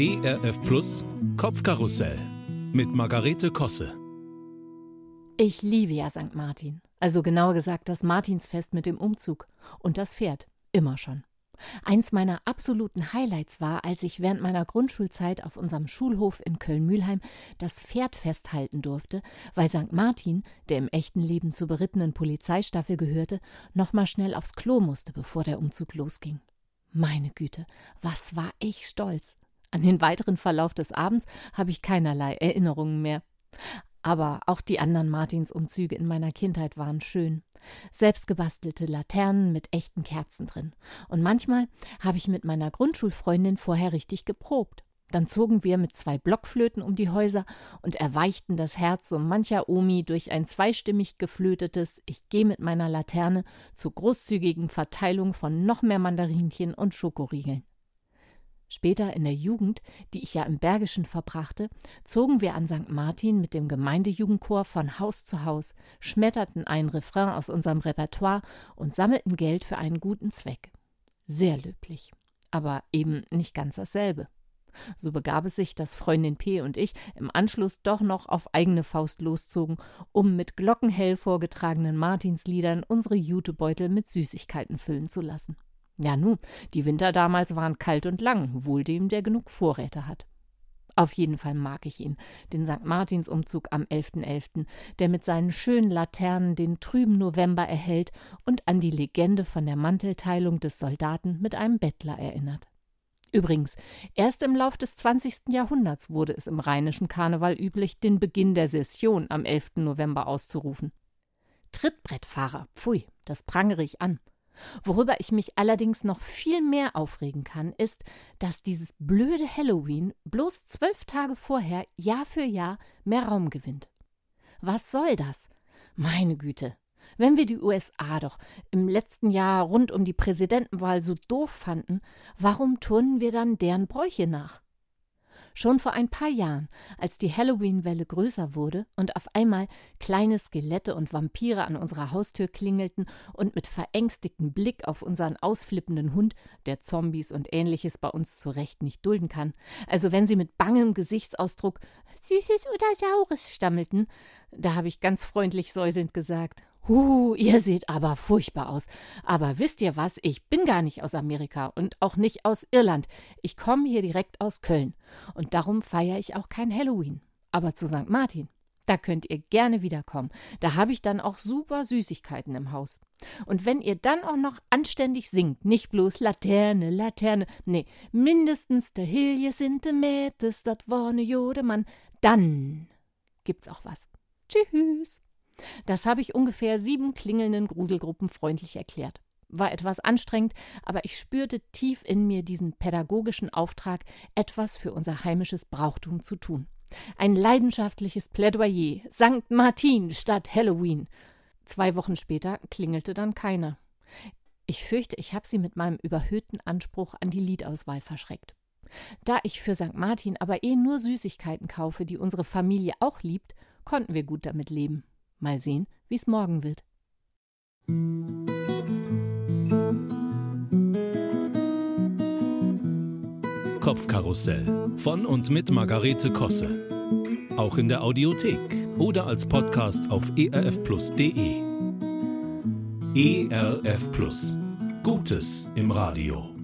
ERF Plus Kopfkarussell mit Margarete Kosse. Ich liebe ja St. Martin. Also genauer gesagt das Martinsfest mit dem Umzug. Und das Pferd. Immer schon. Eins meiner absoluten Highlights war, als ich während meiner Grundschulzeit auf unserem Schulhof in Köln-Mühlheim das Pferd festhalten durfte, weil St. Martin, der im echten Leben zur berittenen Polizeistaffel gehörte, noch mal schnell aufs Klo musste, bevor der Umzug losging. Meine Güte, was war ich stolz. An den weiteren Verlauf des Abends habe ich keinerlei Erinnerungen mehr. Aber auch die anderen Martinsumzüge in meiner Kindheit waren schön. Selbstgebastelte Laternen mit echten Kerzen drin. Und manchmal habe ich mit meiner Grundschulfreundin vorher richtig geprobt. Dann zogen wir mit zwei Blockflöten um die Häuser und erweichten das Herz so mancher Omi durch ein zweistimmig geflötetes Ich gehe mit meiner Laterne zur großzügigen Verteilung von noch mehr Mandarinchen und Schokoriegeln. Später in der Jugend, die ich ja im Bergischen verbrachte, zogen wir an St. Martin mit dem Gemeindejugendchor von Haus zu Haus, schmetterten ein Refrain aus unserem Repertoire und sammelten Geld für einen guten Zweck. Sehr löblich, aber eben nicht ganz dasselbe. So begab es sich, dass Freundin P. und ich im Anschluss doch noch auf eigene Faust loszogen, um mit glockenhell vorgetragenen Martinsliedern unsere Jutebeutel mit Süßigkeiten füllen zu lassen. Ja, nu, die Winter damals waren kalt und lang, wohl dem, der genug Vorräte hat. Auf jeden Fall mag ich ihn, den St. Martinsumzug am 11.11., .11., der mit seinen schönen Laternen den trüben November erhellt und an die Legende von der Mantelteilung des Soldaten mit einem Bettler erinnert. Übrigens, erst im Lauf des 20. Jahrhunderts wurde es im rheinischen Karneval üblich, den Beginn der Session am 11. November auszurufen. Trittbrettfahrer, pfui, das prangere ich an. Worüber ich mich allerdings noch viel mehr aufregen kann, ist, dass dieses blöde Halloween bloß zwölf Tage vorher Jahr für Jahr mehr Raum gewinnt. Was soll das? Meine Güte. Wenn wir die USA doch im letzten Jahr rund um die Präsidentenwahl so doof fanden, warum turnen wir dann deren Bräuche nach? Schon vor ein paar Jahren, als die Halloween-Welle größer wurde und auf einmal kleine Skelette und Vampire an unserer Haustür klingelten und mit verängstigtem Blick auf unseren ausflippenden Hund, der Zombies und ähnliches bei uns zu Recht nicht dulden kann, also wenn sie mit bangem Gesichtsausdruck Süßes oder Saures stammelten, da habe ich ganz freundlich säuselnd gesagt Huh, ihr seht aber furchtbar aus. Aber wisst ihr was? Ich bin gar nicht aus Amerika und auch nicht aus Irland. Ich komme hier direkt aus Köln. Und darum feiere ich auch kein Halloween. Aber zu St. Martin, da könnt ihr gerne wiederkommen. Da habe ich dann auch super Süßigkeiten im Haus. Und wenn ihr dann auch noch anständig singt, nicht bloß Laterne, Laterne, nee, mindestens der Hilje sind de Mätes, dat worne Jodemann, dann gibt's auch was. Tschüss. Das habe ich ungefähr sieben klingelnden Gruselgruppen freundlich erklärt. War etwas anstrengend, aber ich spürte tief in mir diesen pädagogischen Auftrag, etwas für unser heimisches Brauchtum zu tun. Ein leidenschaftliches Plädoyer. St. Martin statt Halloween. Zwei Wochen später klingelte dann keiner. Ich fürchte, ich habe sie mit meinem überhöhten Anspruch an die Liedauswahl verschreckt. Da ich für St. Martin aber eh nur Süßigkeiten kaufe, die unsere Familie auch liebt, konnten wir gut damit leben. Mal sehen, wie es morgen wird. Kopfkarussell von und mit Margarete Kosse. Auch in der Audiothek oder als Podcast auf erfplus.de. ERF Plus. Gutes im Radio.